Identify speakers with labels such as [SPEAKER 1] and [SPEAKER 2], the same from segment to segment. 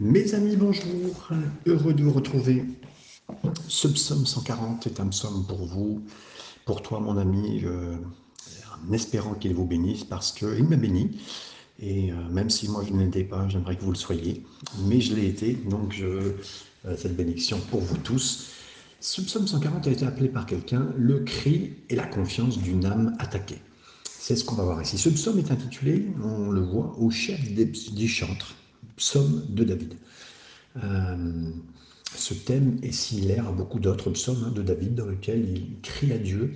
[SPEAKER 1] Mes amis, bonjour. Heureux de vous retrouver. Ce psaume 140 est un psaume pour vous, pour toi, mon ami, euh, en espérant qu'il vous bénisse parce qu'il m'a béni. Et euh, même si moi je ne l'étais pas, j'aimerais que vous le soyez. Mais je l'ai été, donc je, euh, cette bénédiction pour vous tous. Ce psaume 140 a été appelé par quelqu'un le cri et la confiance d'une âme attaquée. C'est ce qu'on va voir ici. Ce psaume est intitulé, on le voit, au chef des, des chantres psaume de David. Euh, ce thème est similaire à beaucoup d'autres psaumes hein, de David dans lesquels il crie à Dieu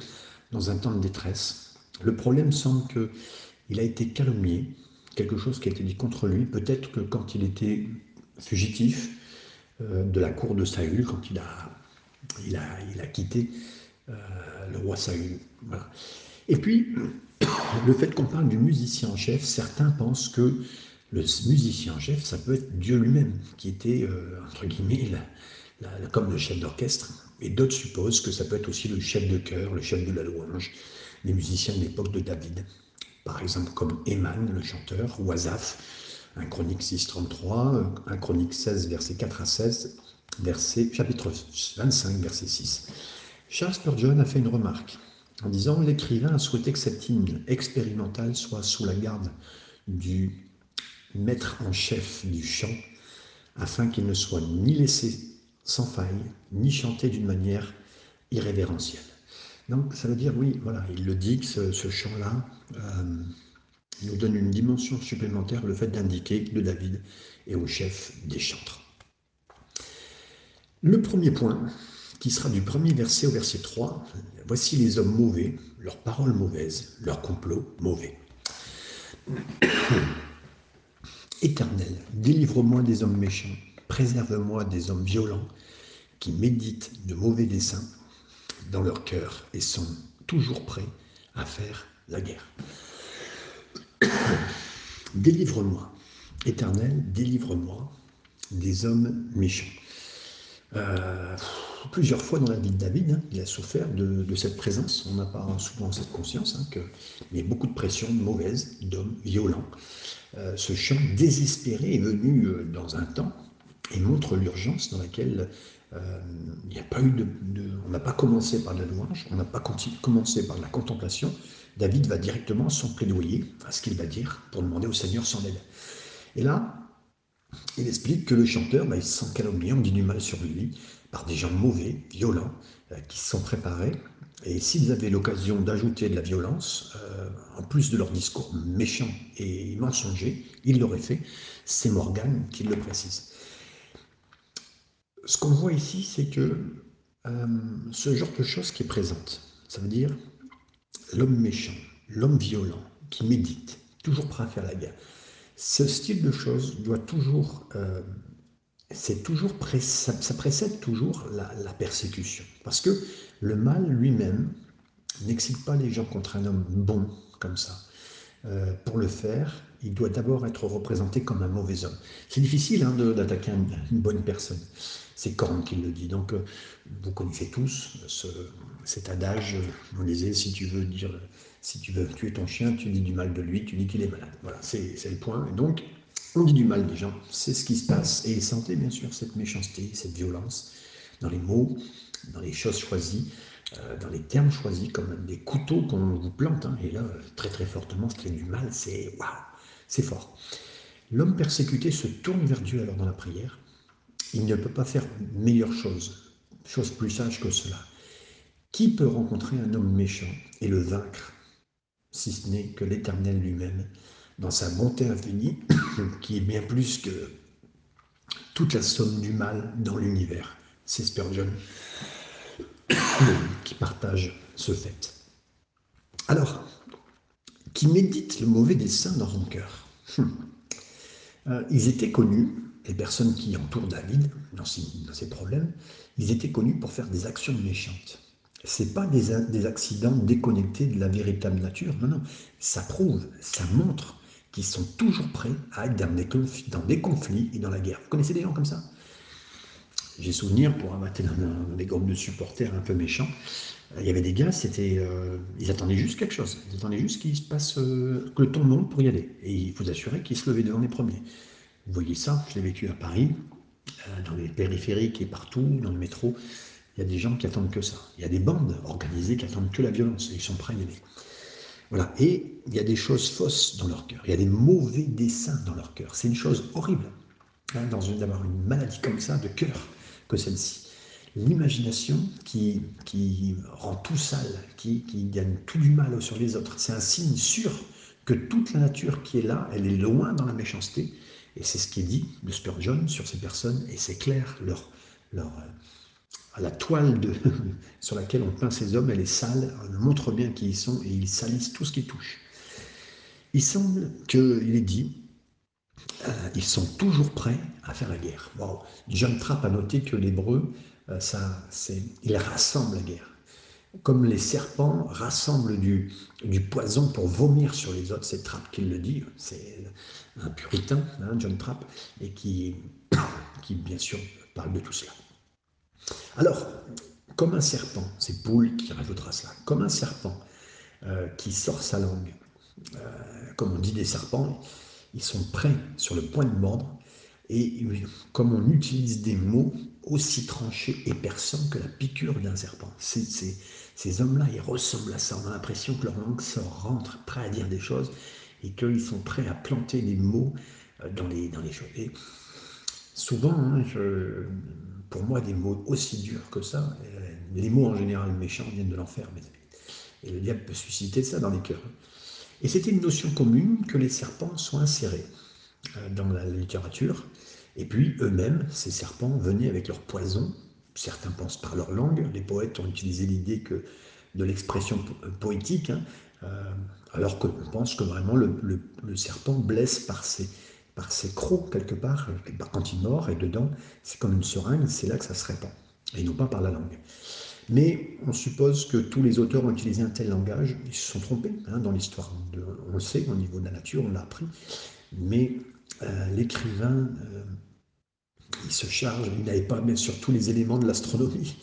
[SPEAKER 1] dans un temps de détresse. Le problème semble qu'il a été calomnié, quelque chose qui a été dit contre lui, peut-être que quand il était fugitif euh, de la cour de Saül, quand il a, il a, il a quitté euh, le roi Saül. Et puis, le fait qu'on parle du musicien en chef, certains pensent que le musicien chef, ça peut être Dieu lui-même, qui était, euh, entre guillemets, comme le chef d'orchestre. Et d'autres supposent que ça peut être aussi le chef de chœur, le chef de la louange, les musiciens de l'époque de David. Par exemple, comme Eman, le chanteur, ou Asaph, un chronique 6, 33, un chronique 16, verset 4 à 16, verset, chapitre 25, verset 6. Charles Spurgeon a fait une remarque en disant L'écrivain a souhaité que cet hymne expérimental soit sous la garde du maître en chef du chant, afin qu'il ne soit ni laissé sans faille, ni chanté d'une manière irrévérentielle. Donc ça veut dire, oui, voilà, il le dit que ce, chant-là euh, nous donne une dimension supplémentaire, le fait d'indiquer que David est au chef des chantres. Le premier point, qui sera du premier verset au verset 3, voici les hommes mauvais, leurs paroles mauvaises, leurs complots mauvais. Éternel, délivre-moi des hommes méchants, préserve-moi des hommes violents qui méditent de mauvais desseins dans leur cœur et sont toujours prêts à faire la guerre. Délivre-moi, Éternel, délivre-moi des hommes méchants. Euh, plusieurs fois dans la vie de David, hein, il a souffert de, cette présence. On n'a pas souvent cette conscience hein, y a beaucoup de pression mauvaise d'hommes violents. Euh, ce chant désespéré est venu euh, dans un temps et montre l'urgence dans laquelle euh, il n'y a pas eu de, on n'a pas commencé par la louange, on n'a pas commencé par la contemplation. David va directement à son plaidoyer, à ce qu'il va dire, pour demander au Seigneur son aide. Et là, il explique que le chanteur, bah, il se sent calomnié, on dit du mal sur lui, par des gens mauvais, violents, qui se sont préparés et s'ils avaient l'occasion d'ajouter de la violence, euh, en plus de leur discours méchant et mensonger, ils l'auraient fait. C'est Morgane qui le précise. Ce qu'on voit ici, c'est que euh, ce genre de choses qui est présente, ça veut dire l'homme méchant, l'homme violent, qui médite, toujours prêt à faire la guerre. Ce style de choses doit toujours euh, c'est toujours ça, précède toujours la, persécution. Parce que le mal lui-même n'excite pas les gens contre un homme bon comme ça. Euh, pour le faire, il doit d'abord être représenté comme un mauvais homme. C'est difficile hein, d'attaquer une, bonne personne. C'est Korn qui le dit. Donc, euh, vous connaissez tous cet adage. On disait si tu veux dire, si tu veux tuer ton chien, tu dis du mal de lui, tu dis qu'il est malade. Voilà, c'est le point. Et donc, on dit du mal des gens, c'est ce qui se passe. Et sentez bien sûr cette méchanceté, cette violence dans les mots, dans les choses choisies, euh, dans les termes choisis, comme des couteaux qu'on vous plante. Hein. et là, très très fortement, ce qui est du mal, c'est waouh, c'est fort. L'homme persécuté se tourne vers Dieu alors dans la prière. Il ne peut pas faire meilleure chose, chose plus sage que cela. Qui peut rencontrer un homme méchant et le vaincre, si ce n'est que l'Éternel lui-même? Dans sa bonté infinie, qui est bien plus que toute la somme du mal dans l'univers. C'est Spurgeon qui partage ce fait. Alors, qui médite le mauvais dessein dans son cœur. Hum. Euh, ils étaient connus, les personnes qui entourent David dans ses, problèmes, ils étaient connus pour faire des actions méchantes. Ce pas des, des accidents déconnectés de la véritable nature, non, non. Ça prouve, ça montre qui sont toujours prêts à être dans des, conflits, dans des conflits et dans la guerre. Vous connaissez des gens comme ça? J'ai souvenir, pour avoir été dans, des groupes de supporters un peu méchants, il y avait des gars, c'était, euh, ils attendaient juste quelque chose. Ils attendaient juste qu'il se passe, euh, que le ton monte pour y aller. Et il faut assurer qu'ils se levaient devant les premiers. Vous voyez ça, je l'ai vécu à Paris, euh, dans les périphériques et partout, dans le métro. Il y a des gens qui attendent que ça. Il y a des bandes organisées qui attendent que la violence et ils sont prêts à y aller. Et il y a des choses fausses dans leur cœur. Il y a des mauvais desseins dans leur cœur. C'est une chose horrible hein, d'avoir une maladie comme ça de cœur que celle-ci. L'imagination qui, rend tout sale, qui, qui gagne tout du mal sur les autres. C'est un signe sûr que toute la nature qui est là, elle est loin dans la méchanceté. Et c'est ce qui est dit de Spurgeon sur ces personnes, et c'est clair, leur, leur, la toile de, sur laquelle on peint ces hommes, elle est sale, on montre bien qui ils sont, et ils salissent tout ce qui touche. Il semble qu'il est dit, euh, ils sont toujours prêts à faire la guerre. Bon, John Trapp a noté que l'hébreu, euh, ça, c'est, il rassemble la guerre comme les serpents rassemblent du, du, poison pour vomir sur les autres, c'est Trapp qui le dit, c'est un puritain, hein, John Trapp, et qui, qui bien sûr parle de tout cela. Alors, comme un serpent, c'est Poule qui rajoutera cela, comme un serpent euh, qui sort sa langue, euh, comme on dit des serpents, ils sont prêts sur le point de mordre, et comme on utilise des mots aussi tranchés et perçants que la piqûre d'un serpent. ces hommes-là, ils ressemblent à ça. On a l'impression que leur langue sort, rentre, prêt à dire des choses, et qu'ils sont prêts à planter des mots euh, dans les, dans choses. Et souvent, hein, pour moi, des mots aussi durs que ça, euh, les mots en général méchants viennent de l'enfer, Et le diable peut susciter ça dans les cœurs. Et c'était une notion commune que les serpents soient insérés euh, dans la littérature. Et puis eux-mêmes, ces serpents, venaient avec leur poison. Certains pensent par leur langue. Les poètes ont utilisé l'idée que de l'expression poétique, hein, euh, alors qu'on pense que vraiment le, serpent blesse par ses, par ses crocs quelque part, quand il mord, et dedans, c'est comme une seringue, c'est là que ça se répand, et non pas par la langue. Mais on suppose que tous les auteurs ont utilisé un tel langage, ils se sont trompés hein, dans l'histoire. On le sait, au niveau de la nature, on l'a appris, mais euh, l'écrivain, euh, il se charge, il n'avait pas bien sûr tous les éléments de l'astronomie,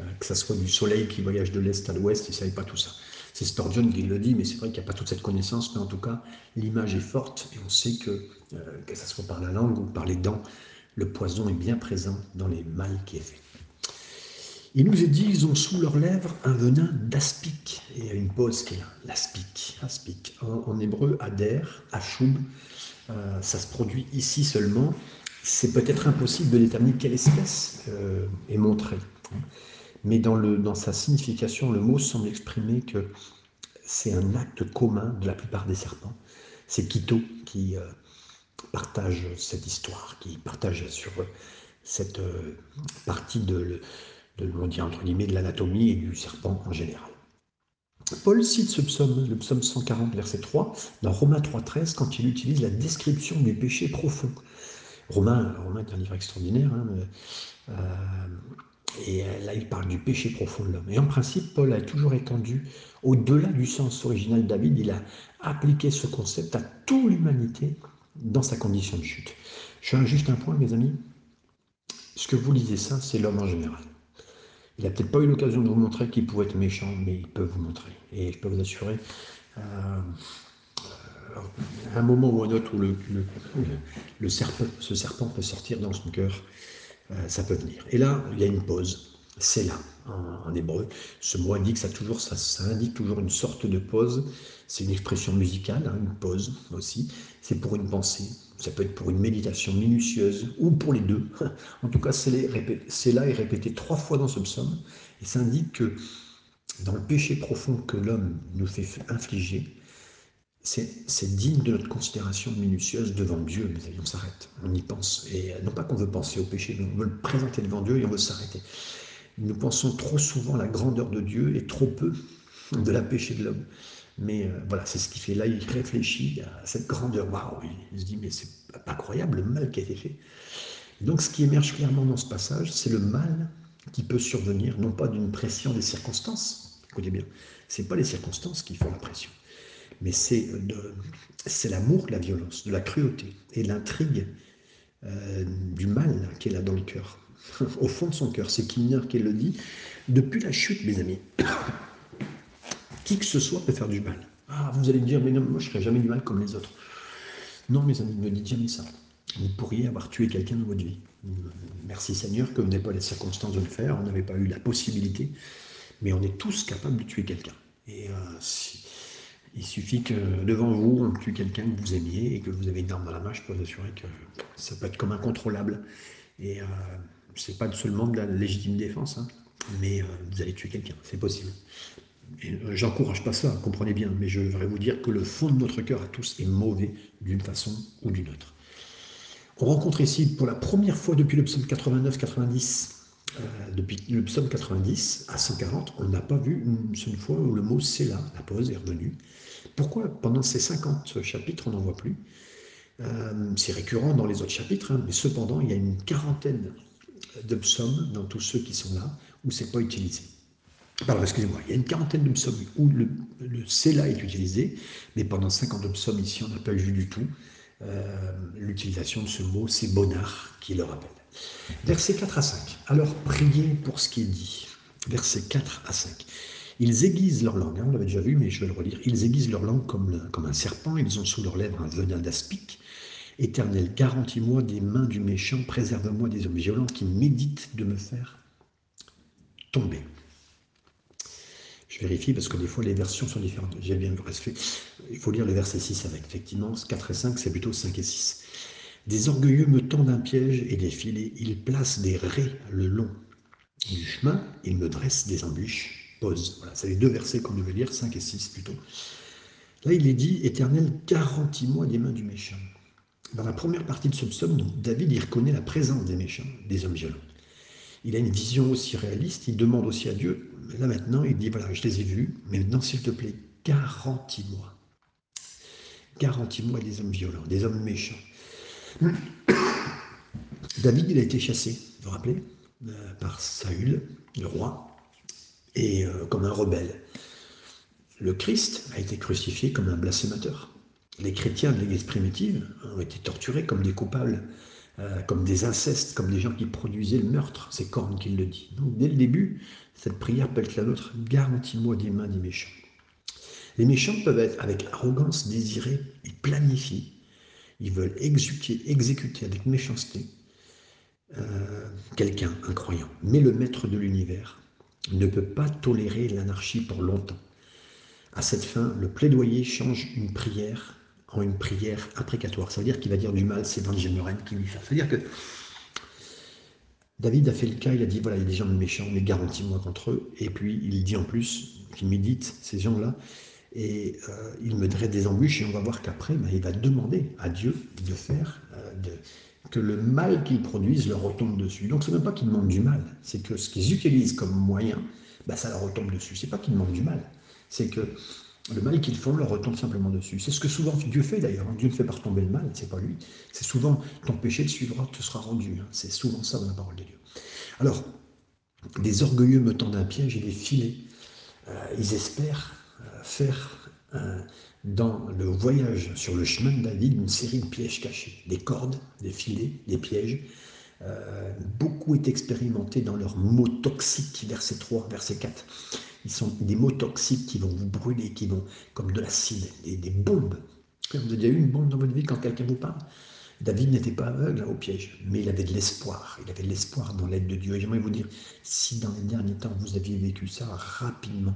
[SPEAKER 1] euh, que ce soit du soleil qui voyage de l'est à l'ouest, il ne savait pas tout ça. C'est Sturgeon qui le dit, mais c'est vrai qu'il n'y a pas toute cette connaissance, mais en tout cas, l'image est forte et on sait que, que ce soit par la langue ou par les dents, le poison est bien présent dans les mal qui est fait. Il nous est dit, ils ont sous leurs lèvres un venin d'aspic. Il y a une pause qui est là, l'aspic. Aspic. En, en hébreu, ader, achoub, euh, ça se produit ici seulement. C'est peut-être impossible de déterminer quelle espèce euh, est montrée. Mais dans, sa signification, le mot semble exprimer que c'est un acte commun de la plupart des serpents. C'est Quito qui euh, partage cette histoire, qui partage sur cette partie de, de, de, entre guillemets, de l'anatomie et du serpent en général. Paul cite ce psaume, le psaume 140, verset 3, dans Romains 3.13, quand il utilise la description du péché profond. Romain, Romain est un livre extraordinaire, hein, euh, et là il parle du péché profond de l'homme. Et en principe, Paul a toujours étendu, au-delà du sens original de David, il a appliqué ce concept à toute l'humanité dans sa condition de chute. Je fais juste un point, mes amis. Ce que vous lisez ça, c'est l'homme en général. Il n'a peut-être pas eu l'occasion de vous montrer qu'il pouvait être méchant, mais il peut vous montrer. Et je peux vous assurer, euh, un moment ou un autre où le, serpent, ce serpent peut sortir dans son cœur, euh, ça peut venir. Et là, il y a une pause. C'est là, en, hébreu. Ce mot indique, toujours, ça, indique toujours une sorte de pause. C'est une expression musicale, hein, une pause aussi. C'est pour une pensée, ça peut être pour une méditation minutieuse ou pour les deux. En tout cas, c'est là et répété trois fois dans ce psaume. Et ça indique que dans le péché profond que l'homme nous fait infliger, c'est digne de notre considération minutieuse devant Dieu. Mais on s'arrête, on y pense. Et non pas qu'on veut penser au péché, mais on veut le présenter devant Dieu et on veut s'arrêter. Nous pensons trop souvent la grandeur de Dieu et trop peu de la péché de l'homme. Mais euh, voilà, c'est ce qui fait. Là, il réfléchit à cette grandeur. Waouh Il se dit, mais c'est pas croyable le mal qui a été fait. donc, ce qui émerge clairement dans ce passage, c'est le mal qui peut survenir, non pas d'une pression des circonstances. Écoutez bien, c'est pas les circonstances qui font la pression, mais c'est l'amour de la violence, de la cruauté et l'intrigue euh, du mal est là dans le cœur, au fond de son cœur. C'est Kilner qui le dit. Depuis la chute, mes amis, qui que ce soit peut faire du mal. Ah, vous allez me dire, mais non, moi je ne ferai jamais du mal comme les autres. Non, mes amis, ne dites jamais ça. vous pourriez avoir tué quelqu'un dans votre vie. Merci Seigneur que vous n'avez pas les circonstances de le faire, on n'avait pas eu la possibilité, mais on est tous capables de tuer quelqu'un. Et euh, il suffit que devant vous, on tue quelqu'un que vous aimiez et que vous avez une arme dans la main, je peux vous assurer que ça peut être comme incontrôlable. Et euh, c'est pas seulement de la légitime défense, hein, mais euh, vous allez tuer quelqu'un, c'est possible. Euh, j'encourage pas ça, comprenez bien, mais je voudrais vous dire que le fond de notre cœur à tous est mauvais d'une façon ou d'une autre. On rencontre ici pour la première fois depuis le psaume 89-90, euh, depuis le psaume 90 à 140, on n'a pas vu une seule fois où le mot c'est là, la pause est revenue. Pourquoi pendant ces 50 chapitres on n'en voit plus? Euh, C'est récurrent dans les autres chapitres, hein, mais cependant il y a une quarantaine de psaumes dans tous ceux qui sont là où c'est pas utilisé. Pardon, excusez-moi, il y a une quarantaine de psaumes où le, le là est utilisé, mais pendant 50 psaumes ici on n'a pas vu du tout euh, l'utilisation de ce mot, c'est Bonnard qui le rappelle. Versets 4 à 5. Alors priez pour ce qui est dit. Versets 4 à 5. Ils aiguisent leur langue, hein, on l'avait déjà vu, mais je vais le relire. Ils aiguisent leur langue comme, comme un serpent, ils ont sous leurs lèvres un venin d'aspic. Éternel, garantis-moi des mains du méchant, préserve-moi des hommes violents qui méditent de me faire tomber. Je vérifie parce que des fois les versions sont différentes. J'ai bien respect. Il faut lire le verset 6 avec. Effectivement, 4 et 5, c'est plutôt 5 et 6. Des orgueilleux me tendent un piège et des filets. Ils placent des raies le long du chemin. Ils me dressent des embûches. Pause. Voilà, c'est les deux versets qu'on devait lire, 5 et 6 plutôt. Là, il est dit Éternel, garantis-moi des mains du méchant. Dans la première partie de ce psaume, David y reconnaît la présence des méchants, des hommes violents. Il a une vision aussi réaliste, il demande aussi à Dieu là maintenant, il dit, voilà, je les ai vus, mais maintenant, s'il te plaît, garantis-moi. Garantis-moi des hommes violents, des hommes méchants. David, a été chassé, vous vous rappelez, euh, par Saül, le roi, et euh, comme un rebelle. Le Christ a été crucifié comme un blasphémateur. Les chrétiens de l'Église primitive ont été torturés comme des coupables, euh, comme des incestes, comme des gens qui produisaient le meurtre. C'est Corne qui le dit. Donc, dès le début, cette prière peut être la nôtre. Garantis-moi des mains des méchants. Les méchants peuvent être avec arrogance désirés et planifiés. Ils veulent exécuter, avec méchanceté euh, quelqu'un, un croyant. Mais le maître de l'univers ne peut pas tolérer l'anarchie pour longtemps. À cette fin, le plaidoyer change une prière en une prière imprécatoire. Ça veut dire qu'il va dire du mal, c'est Van Gemeren qui lui fait. Ça veut dire que David a fait le cas, il a dit voilà, il y a des gens méchants, mais garantis-moi contre eux. Et puis il dit en plus qu'il médite ces gens-là, et euh, il me dresse des embûches, et on va voir qu'après, ben, il va demander à Dieu de faire euh, de, que le mal qu'ils produisent leur retombe dessus. Donc c'est même pas qu'ils demandent du mal, c'est que ce qu'ils utilisent comme moyen, ben, ça leur retombe dessus. C'est pas qu'ils demandent du mal, c'est que le mal qu'ils font leur retombe simplement dessus. C'est ce que souvent Dieu fait d'ailleurs. Dieu ne fait pas retomber le mal, c'est pas lui. C'est souvent ton péché te suivra, te sera rendu. Hein. C'est souvent ça dans la parole de Dieu. Alors, des orgueilleux me tendent un piège et des filets. Euh, ils espèrent faire euh, dans le voyage sur le chemin de David une série de pièges cachés, des cordes, des filets, des pièges. beaucoup est expérimenté dans leurs mots toxiques, verset 3, verset 4. Ils sont des mots toxiques qui vont vous brûler, qui vont, comme de l'acide, des, des bombes. Vous avez déjà eu une bombe dans votre vie quand quelqu'un vous parle? David n'était pas aveugle au piège, mais il avait de l'espoir. Il avait de l'espoir dans l'aide de Dieu. Et j'aimerais vous dire, si dans les derniers temps vous aviez vécu ça rapidement,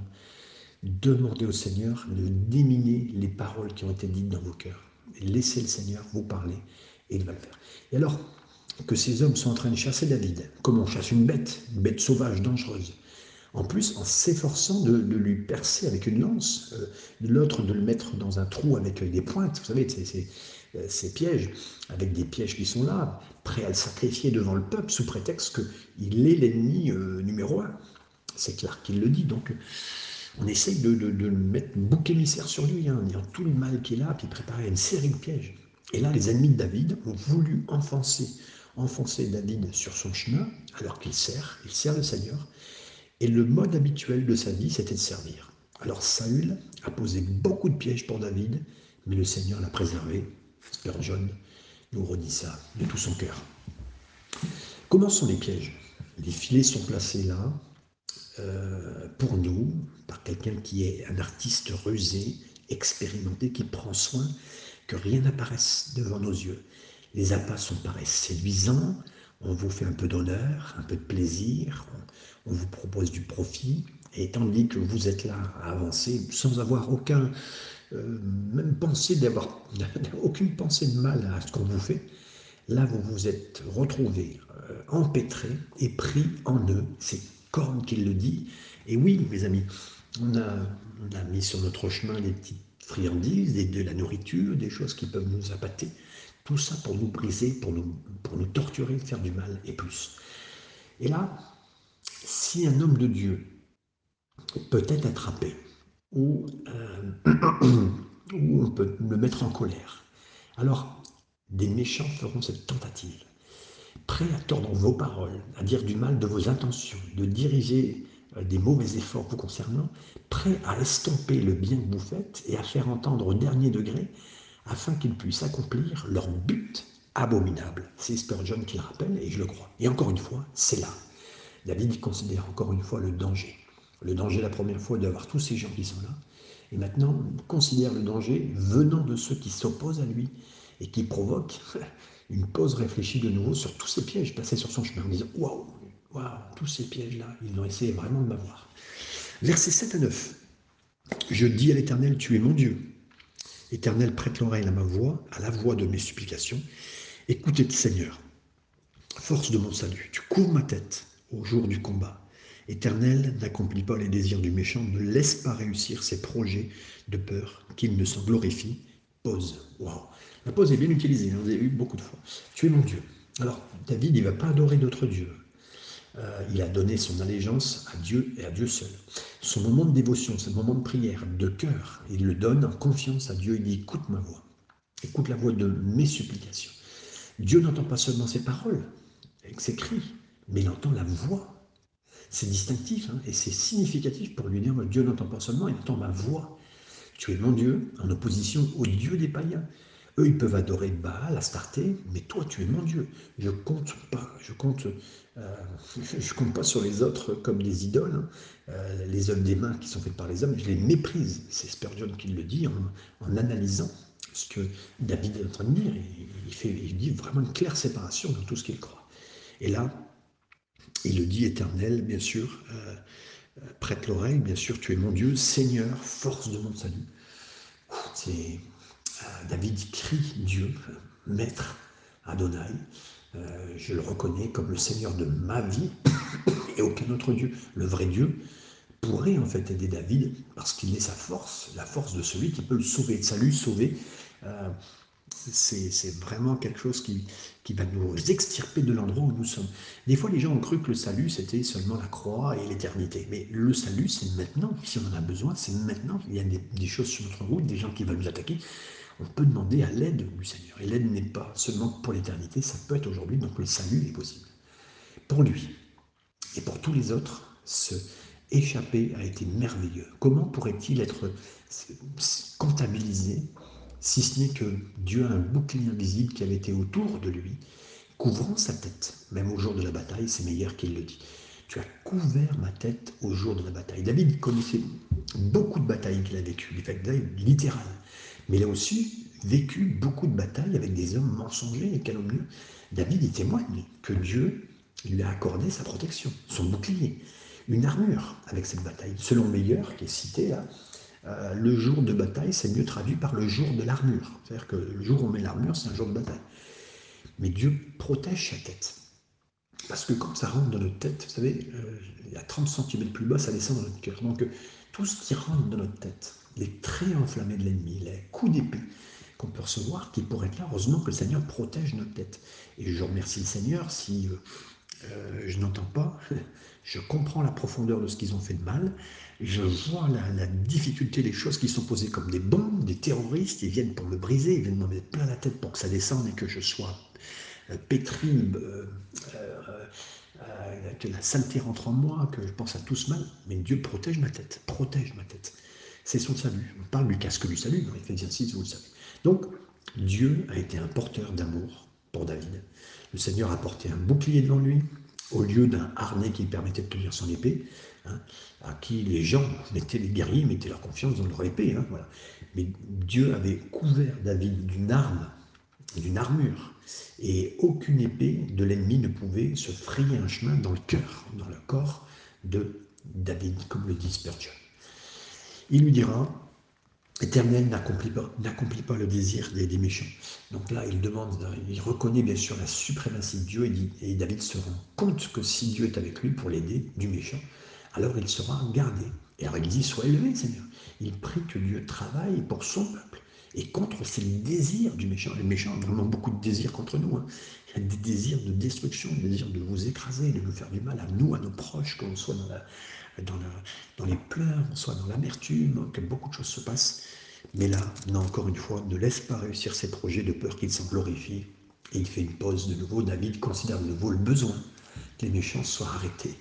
[SPEAKER 1] demandez au Seigneur de déminer les paroles qui ont été dites dans vos cœurs. Laissez le Seigneur vous parler et il va le faire. Et alors que ces hommes sont en train de chasser David, comme on chasse une bête, une bête sauvage, dangereuse, en plus, en s'efforçant de, lui percer avec une lance, euh, l'autre de le mettre dans un trou avec des pointes, vous savez, euh, ces pièges, avec des pièges qui sont là, prêts à le sacrifier devant le peuple sous prétexte qu'il est l'ennemi euh, numéro un. C'est clair qu'il le dit, donc on essaye de, mettre bouc émissaire sur lui, hein, en disant tout le mal qu'il a, puis préparer une série de pièges. Et là, les ennemis de David ont voulu enfoncer, enfoncer David sur son chemin, alors qu'il sert, il sert le Seigneur, et le mode habituel de sa vie, c'était de servir. Alors Saül a posé beaucoup de pièges pour David, mais le Seigneur l'a préservé. John nous redit ça de tout son cœur. Comment sont les pièges? Les filets sont placés là euh, pour nous, par quelqu'un qui est un artiste rusé, expérimenté, qui prend soin que rien n'apparaisse devant nos yeux. Les appâts sont paraissent séduisants, on vous fait un peu d'honneur, un peu de plaisir, on, vous propose du profit, et tandis que vous êtes là à avancer sans avoir aucun, euh, même pensée d'avoir, aucune pensée de mal à ce qu'on vous fait, là vous vous êtes retrouvés euh, empêtrés et pris en eux. C'est Corne qui le dit. Et oui, mes amis, on a, mis sur notre chemin des petites friandises, de la nourriture, des choses qui peuvent nous appâter. Tout ça pour nous briser, pour nous, pour nous torturer, faire du mal et plus. Et là, si un homme de Dieu peut être attrapé, ou, euh, ou on peut le mettre en colère, alors des méchants feront cette tentative, prêts à tordre vos paroles, à dire du mal de vos intentions, de diriger euh, des mauvais efforts vous concernant, prêts à estomper le bien que vous faites et à faire entendre au dernier degré afin qu'ils puissent accomplir leur but abominable. C'est Spurgeon qui le rappelle et je le crois. Et encore une fois, c'est là. David considère encore une fois le danger. Le danger la première fois d'avoir tous ces gens qui sont là. Et maintenant, considère le danger venant de ceux qui s'opposent à lui et qui provoquent une pause réfléchie de nouveau sur tous ces pièges passés sur son chemin en disant Waouh, waouh, tous ces pièges-là, ils ont essayé vraiment de m'avoir. Versets 7 à 9. Je dis à l'Éternel, tu es mon Dieu. Éternel, prête l'oreille à ma voix, à la voix de mes supplications. Écoutez, Seigneur, force de mon salut, tu cours ma tête au jour du combat. Éternel, n'accomplis pas les désirs du méchant, ne laisse pas réussir ses projets de peur, qu'il ne s'en glorifie. La pause est bien utilisée, hein, vous avez vu beaucoup de fois. Tu es mon Dieu. Alors, David, il ne va pas adorer d'autres dieux. Euh, il a donné son allégeance à Dieu et à Dieu seul. Son moment de dévotion, son moment de prière, de cœur, il le donne en confiance à Dieu. Il dit écoute ma voix, écoute la voix de mes supplications. Dieu n'entend pas seulement ses paroles ses cris, mais il entend la voix. C'est distinctif hein, et c'est significatif pour lui dire Dieu n'entend pas seulement, il entend ma voix. Tu es mon Dieu en opposition au Dieu des païens. Eux, ils peuvent adorer Baal, Astarté, mais toi, tu es mon Dieu. Je compte pas, je compte, euh, je compte pas sur les autres comme des idoles, hein. euh, les œuvres des mains qui sont faites par les hommes. Je les méprise. C'est Spurgeon qui le dit en, analysant ce que David est en train de dire. Il, fait, dit vraiment une claire séparation dans tout ce qu'il croit. Et là, il le dit éternel, bien sûr. Euh, prête l'oreille, bien sûr, tu es mon Dieu, Seigneur, force de mon salut. C'est David crie Dieu, Maître Adonai. Euh, je le reconnais comme le Seigneur de ma vie et aucun autre Dieu. Le vrai Dieu pourrait en fait aider David parce qu'il est sa force, la force de celui qui peut le sauver, de salut, sauver. Euh, c'est vraiment quelque chose qui, va nous extirper de l'endroit où nous sommes. Des fois, les gens ont cru que le salut, c'était seulement la croix et l'éternité. Mais le salut, c'est maintenant. Si on en a besoin, c'est maintenant. Il y a des, des, choses sur notre route, des gens qui veulent nous attaquer on peut demander à l'aide du Seigneur. Et l'aide n'est pas seulement pour l'éternité, ça peut être aujourd'hui, donc le salut est possible. Pour lui et pour tous les autres, ce échapper a été merveilleux. Comment pourrait-il être comptabilisé si ce n'est que Dieu a un bouclier invisible qui avait été autour de lui, couvrant sa tête, même au jour de la bataille, c'est meilleur qu'il le dit. Tu as couvert ma tête au jour de la bataille. David connaissait beaucoup de batailles qu'il a vécues, des batailles littérales. Mais il a aussi vécu beaucoup de batailles avec des hommes mensongers et calomnieux. David y témoigne que Dieu lui a accordé sa protection, son bouclier, une armure avec cette bataille. Selon Meilleur, qui est cité là, euh, le jour de bataille, c'est mieux traduit par le jour de l'armure. C'est-à-dire que le jour où on met l'armure, c'est un jour de bataille. Mais Dieu protège sa tête. Parce que quand ça rentre dans notre tête, vous savez, euh, il y a 30 cm plus bas, ça descend dans notre cœur. Donc tout ce qui rentre dans notre tête, les traits enflammés de l'ennemi, les coups d'épée qu'on peut recevoir, qui pourraient être là. Heureusement que le Seigneur protège notre tête. Et je remercie le Seigneur si euh, euh, je n'entends pas, je comprends la profondeur de ce qu'ils ont fait de mal, je vois la, difficulté des choses qui sont posées comme des bombes, des terroristes, ils viennent pour me briser, ils viennent me mettre plein la tête pour que ça descende et que je sois euh, pétri, que la saleté rentre en moi, que je pense à tout ce mal. Mais Dieu protège ma tête, protège ma tête c'est son salut. On parle du casque du salut dans Ephésiens 6, vous le savez. Donc, Dieu a été un porteur d'amour pour David. Le Seigneur a porté un bouclier devant lui, au lieu d'un harnais qui permettait de tenir son épée, hein, à qui les gens mettaient, les guerriers mettaient leur confiance dans leur épée. Hein. Mais Dieu avait couvert David d'une arme d'une armure, et aucune épée de l'ennemi ne pouvait se frayer un chemin dans le cœur, dans le corps de David, comme le dit Spurgeon. Il lui dira, Éternel n'accomplit pas, pas, le désir des, méchants. Donc là, il demande, il reconnaît bien sûr la suprématie de Dieu et, dit, David se rend compte que si Dieu est avec lui pour l'aider du méchant, alors il sera gardé. Et alors il dit, sois élevé Seigneur. Il prie que Dieu travaille pour son peuple et contre ces désirs du méchant. Le méchant a vraiment beaucoup de désirs contre nous. Hein. Il y a des désirs de destruction, des désirs de vous écraser, de nous faire du mal à nous, à nos proches, qu'on soit dans la, dans, les pleurs, soit dans l'amertume, que beaucoup de choses se passent. Mais là, non, encore une fois, ne laisse pas réussir ses projets de peur qu'il s'en glorifie. Et il fait une pause de nouveau. David considère de nouveau le besoin que les méchants soient arrêtés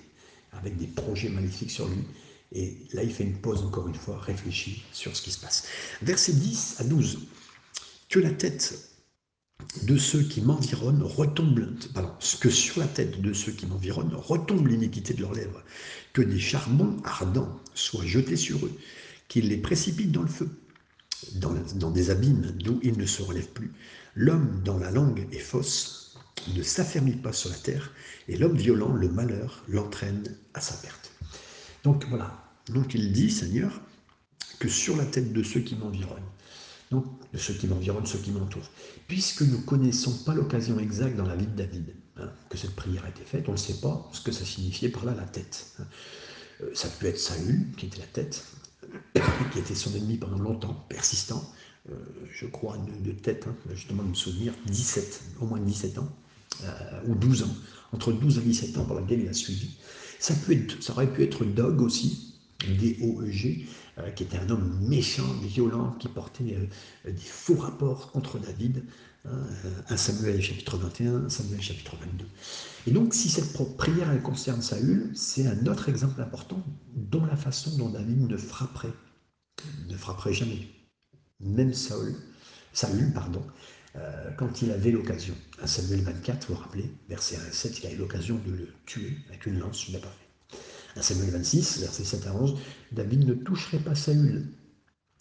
[SPEAKER 1] avec des projets maléfiques sur lui. Et là, il fait une pause encore une fois, réfléchit sur ce qui se passe. Verset 10 à 12. Que la tête de ceux qui m'environnent retombe, pardon, que sur la tête de ceux qui m'environnent retombe l'iniquité de leurs lèvres, que des charbons ardents soient jetés sur eux, qu'ils les précipitent dans le feu, dans, dans des abîmes d'où ils ne se relèvent plus. L'homme dont la langue est fausse ne s'affermit pas sur la terre, et l'homme violent, le malheur, l'entraîne à sa perte. Donc voilà, donc il dit, Seigneur, que sur la tête de ceux qui m'environnent, donc de ceux qui m'environnent, ceux qui m'entourent. Puisque nous ne connaissons pas l'occasion exacte dans la vie de David, hein, que cette prière a été faite, on ne sait pas ce que ça signifiait par là la tête. Hein. Euh, ça peut être Saül, qui était la tête, qui était son ennemi pendant longtemps, persistant, euh, je crois, de, tête, hein, justement de me souvenir, 17, au moins 17 ans, euh, ou 12 ans, entre 12 et 17 ans pour laquelle il a suivi. Ça, ça aurait pu être Dog aussi, D-O-E-G, euh, qui était un homme méchant, violent, qui portait euh, des faux rapports contre David. Hein, euh, Samuel chapitre 21, un Samuel chapitre 22. Et donc, si cette prière concerne Saül, c'est un autre exemple important dans la façon dont David ne frapperait, ne frapperait jamais. Même Saül, Saül pardon, quand il avait l'occasion. Un Samuel 24, vous vous rappelez, verset 1 7, il a eu l'occasion de le tuer avec une lance, il n'a pas fait. Samuel 26, verset 7 à 11, David ne toucherait pas Saül,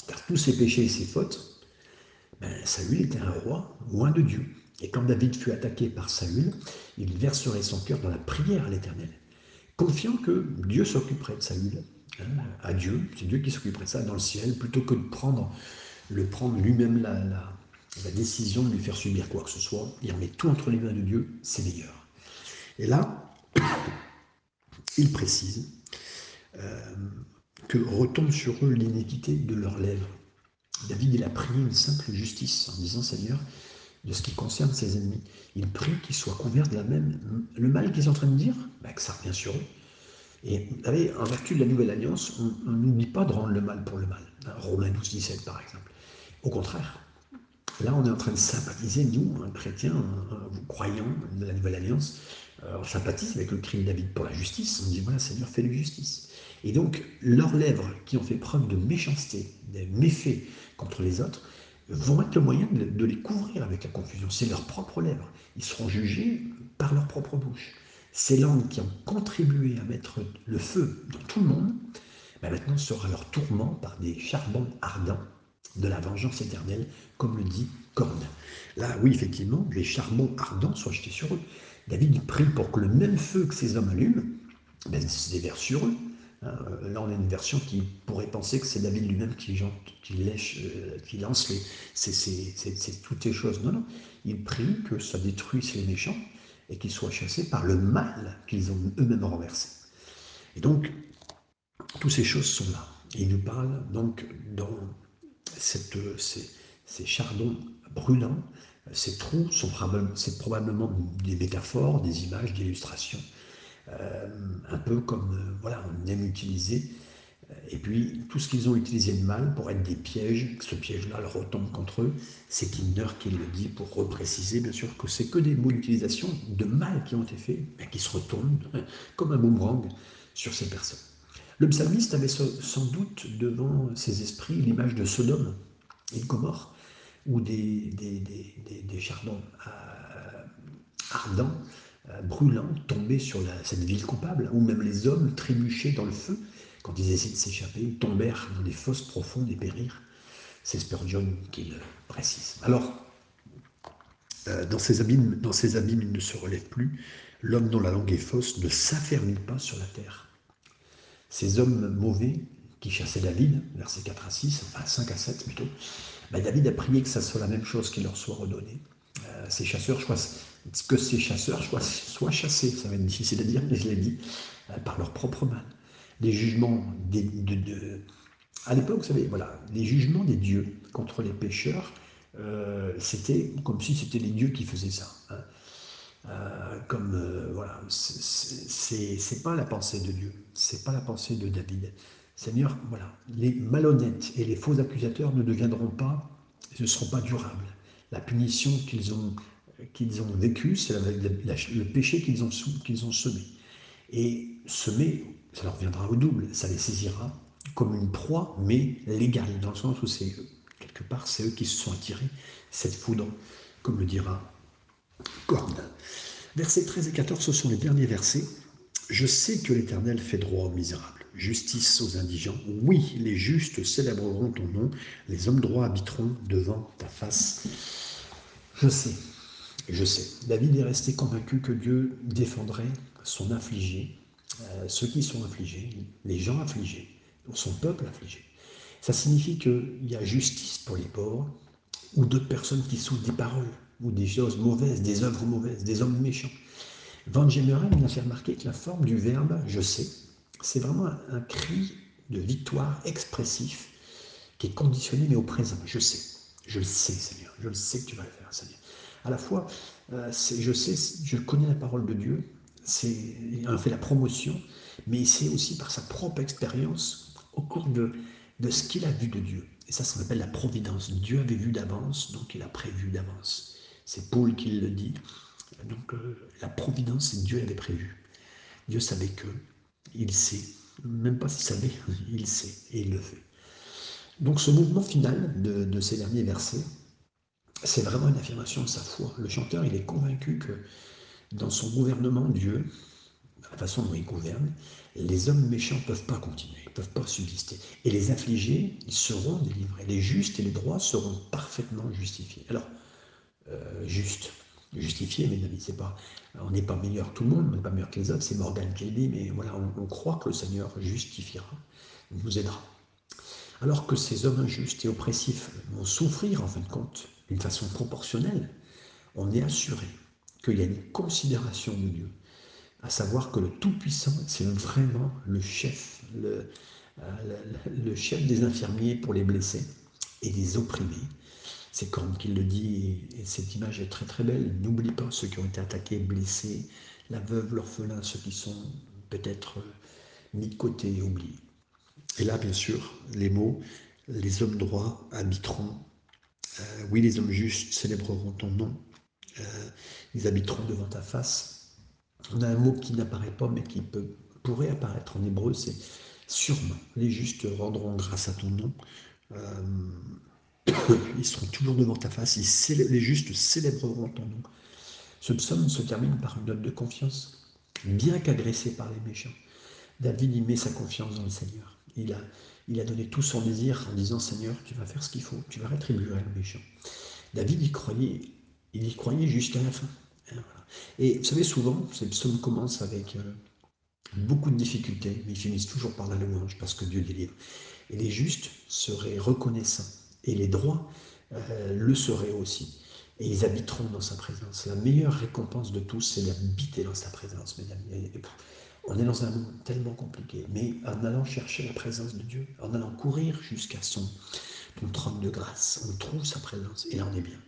[SPEAKER 1] car tous ses péchés et ses fautes, ben, Saül était un roi loin de Dieu. Et quand David fut attaqué par Saül, il verserait son cœur dans la prière à l'Éternel, confiant que Dieu s'occuperait de Saül. Hein, à Dieu, c'est Dieu qui s'occuperait de ça dans le ciel, plutôt que de prendre, le prendre lui-même la, la décision de lui faire subir quoi que ce soit. Il remet tout entre les mains de Dieu, c'est meilleur. Et là, il précise euh, que retombe sur eux l'iniquité de leurs lèvres. David, il a prié une simple justice en disant Seigneur, de ce qui concerne ses ennemis. Il prie qu'ils soient couverts de la même. Le mal qu'ils sont en train de dire, bah, que ça revient sur eux. Et vous savez, en vertu de la nouvelle alliance, on n'oublie pas de rendre le mal pour le mal. Romains 12, 17 par exemple. Au contraire, là on est en train de sympathiser, nous, un chrétien, un, croyant de la nouvelle alliance, on sympathise avec le crime de David pour la justice. On dit voilà, Seigneur, fais-lui justice. Et donc, leurs lèvres qui ont fait preuve de méchanceté, des méfaits contre les autres, vont être le moyen de, les couvrir avec la confusion. C'est leurs propres lèvres. Ils seront jugés par leur propre bouche. Ces langues qui ont contribué à mettre le feu dans tout le monde, ben maintenant sera leur tourment par des charbons ardents de la vengeance éternelle, comme le dit Corne. Là, oui, effectivement, les charbons ardents soient jetés sur eux. David prie pour que le même feu que ces hommes allument ben, se déverse sur eux. Hein, euh, là, on a une version qui pourrait penser que c'est David lui-même qui, qui, euh, qui lance les, c'est, toutes ces choses. Non, non. Il prie que ça détruise les méchants et qu'ils soient chassés par le mal qu'ils ont eux-mêmes renversé. Et donc, toutes ces choses sont là. Il nous parle donc dans cette, ces, chardons brûlants ces trous sont c'est probablement des métaphores, des images, des illustrations, euh, un peu comme euh, voilà, on aime utiliser. Euh, et puis tout ce qu'ils ont utilisé de mal pour être des pièges, ce piège-là leur retombe contre eux, c'est Kinder qui le dit pour repréciser bien sûr que c'est que des mots d'utilisation de mal qui ont été faits, mais qui se retournent comme un boomerang sur ces personnes. Le psalmiste avait sans doute devant ses esprits l'image de Sodome et de Gomorre, ou des, des, charbons euh, ardents, euh, brûlants, tombés sur cette ville coupable, ou même les hommes trébuchés dans le feu, quand ils essaient de s'échapper, tombèrent dans des fosses profondes et périrent. C'est Spurgeon qui le précise. Alors, Euh, dans, ses abîmes, dans ses abîmes, il ne se relève plus. L'homme dont la langue est fausse ne s'affermit pas sur la terre. Ces hommes mauvais qui chassaient David, versets 4 à 6, enfin 5 à 7 plutôt, ben David a prié que ça soit la même chose qui leur soit redonné. Euh, ces chasseurs choisissent que ces chasseurs soient, chassés, ça va être difficile à dire, mais je l'ai dit, euh, par leur propre main. Les jugements des, de, à l'époque, vous savez, voilà, les jugements des dieux contre les pécheurs, euh, c'était comme si c'était les dieux qui faisaient ça. Hein. Comme voilà, c'est pas la pensée de Dieu, c'est pas la pensée de David. Seigneur, voilà, les malhonnêtes et les faux accusateurs ne deviendront pas, ne seront pas durables. La punition qu'ils ont qu'ils ont vécu, c'est le péché qu'ils ont, qu'ils ont semé. Et semé, ça leur viendra au double, ça les saisira comme une proie, mais légale, dans le sens où c'est quelque part, c'est eux qui se sont attirés cette foudre, comme le dira Corne. Versets 13 et 14, ce sont les derniers versets. Je sais que l'Éternel fait droit aux misérables, justice aux indigents. Oui, les justes célébreront ton nom, les hommes droits habiteront devant ta face. Je sais, je sais, David est resté convaincu que Dieu défendrait son affligé, euh, ceux qui sont affligés, les gens affligés, son peuple affligé. Ça signifie qu'il y a justice pour les pauvres ou d'autres personnes qui souffrent des paroles ou des choses mauvaises, des œuvres mauvaises, des hommes méchants. Van Gemeren a fait remarquer que la forme du verbe je sais, c'est vraiment un cri de victoire expressif qui est conditionné mais au présent. Je sais, je le sais Seigneur, je le sais que tu vas le faire Seigneur à la fois, euh, je sais, je connais la parole de Dieu, il en fait la promotion, mais c'est aussi par sa propre expérience au cours de, de ce qu'il a vu de Dieu. Et ça, ça s'appelle la providence. Dieu avait vu d'avance, donc il a prévu d'avance. C'est Paul qui le dit. Donc euh, la providence, Dieu l'avait prévu. Dieu savait que, il sait, même pas s'il savait, il sait, et il le fait. Donc ce mouvement final de, ces derniers versets, c'est vraiment une affirmation de sa foi. Le chanteur, il est convaincu que dans son gouvernement, Dieu, la façon dont il gouverne, les hommes méchants ne peuvent pas continuer, ne peuvent pas subsister. Et les affligés, ils seront délivrés. Les justes et les droits seront parfaitement justifiés. Alors, euh, juste, justifié, mes amis, c'est pas, on n'est pas meilleur que tout le monde, on n'est pas meilleur que les autres, c'est Morgan dit, mais voilà, on, croit que le Seigneur justifiera, nous aidera. Alors que ces hommes injustes et oppressifs vont souffrir, en fin de compte, d'une façon proportionnelle, on est assuré qu'il y a une considération de Dieu, à savoir que le Tout-Puissant, c'est vraiment le chef, le, euh, le, chef des infirmiers pour les blessés et les opprimés. C'est comme qu'il le dit, et cette image est très très belle. N'oublie pas ceux qui ont été attaqués, blessés, la veuve, l'orphelin, ceux qui sont peut-être mis de côté et oubliés. Et là, bien sûr, les mots, les hommes droits habiteront euh, oui, les hommes justes célébreront ton nom. Euh, ils habiteront devant ta face. On a un mot qui n'apparaît pas, mais qui peut, pourrait apparaître en hébreu, c'est sûrement. Les justes rendront grâce à ton nom. Euh, ils seront toujours devant ta face. les justes célébreront ton nom. Ce psaume se termine par une note de confiance, bien qu'agressé par les méchants. David y met sa confiance dans le Seigneur. Il a, donné tout son désir en disant Seigneur, tu vas faire ce qu'il faut, tu vas rétribuer le méchant. David y croyait, il y croyait jusqu'à la fin. Et vous savez, souvent, ces psaumes commencent avec euh, beaucoup de difficultés, mais ils finissent toujours par la louange parce que Dieu délivre. Et les justes seraient reconnaissants, et les droits euh, le seraient aussi. Et ils habiteront dans sa présence. La meilleure récompense de tous, c'est d'habiter dans sa présence, mesdames. On est dans un monde tellement compliqué, mais en allant chercher la présence de Dieu, en allant courir jusqu'à son, trône de grâce, on trouve sa présence et là on est bien.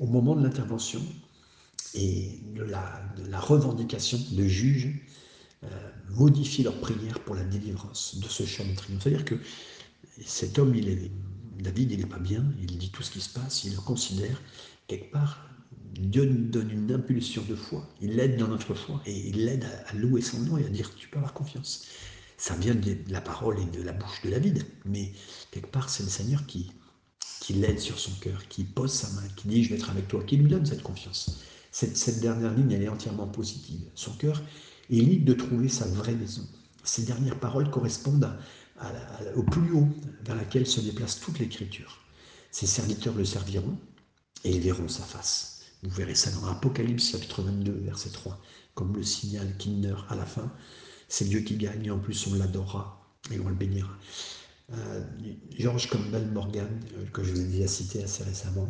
[SPEAKER 1] Au moment de l'intervention et de la, revendication, le juge euh, modifie leur prière pour la délivrance de ce champ de triomphe. C'est-à-dire que cet homme, il est, David, il n'est pas bien, il dit tout ce qui se passe, il le considère quelque part Dieu nous donne une impulsion de foi, il l'aide dans notre foi et il l'aide à, louer son nom et à dire tu peux avoir confiance. Ça vient de la parole et de la bouche de David, mais quelque part c'est le Seigneur qui, qui l'aide sur son cœur, qui pose sa main, qui dit je vais être avec toi, qui lui donne cette confiance. Cette, cette dernière ligne, elle est entièrement positive. Son cœur est libre de trouver sa vraie maison. Ces dernières paroles correspondent au plus haut vers laquelle se déplace toute l'écriture. Ses serviteurs le serviront et ils verront sa face Vous verrez ça dans Apocalypse chapitre 22, verset 3, comme le signal Kinder à la fin. C'est Dieu qui gagne et en plus on l'adorera et on le bénira. Euh, George Campbell Morgan, euh, que je vous ai déjà cité assez récemment,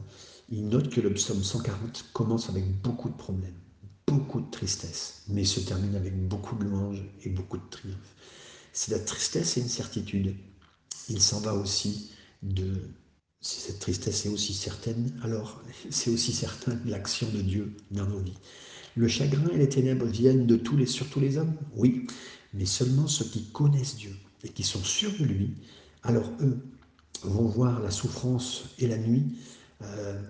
[SPEAKER 1] il note que le psaume 140 commence avec beaucoup de problèmes, beaucoup de tristesse, mais se termine avec beaucoup de louanges et beaucoup de triomphe. C'est la tristesse et une certitude. Il s'en va aussi de si cette tristesse est aussi certaine, alors c'est aussi certain l'action de Dieu dans nos vies. Le chagrin et les ténèbres viennent de tous les, sur tous les hommes, oui, mais seulement ceux qui connaissent Dieu et qui sont sûrs de lui, alors eux vont voir la souffrance et la nuit, euh,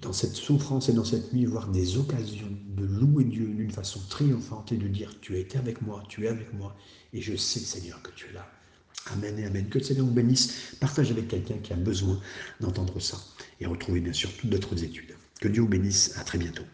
[SPEAKER 1] dans cette souffrance et dans cette nuit, voir des occasions de louer Dieu d'une façon triomphante et de dire, tu as été avec moi, tu es avec moi, et je sais, Seigneur, que tu es là. Amen et Amen. Que le Seigneur vous bénisse. Partage avec quelqu'un qui a besoin d'entendre ça. Et retrouvez bien sûr toutes d'autres études. Que Dieu vous bénisse. À très bientôt.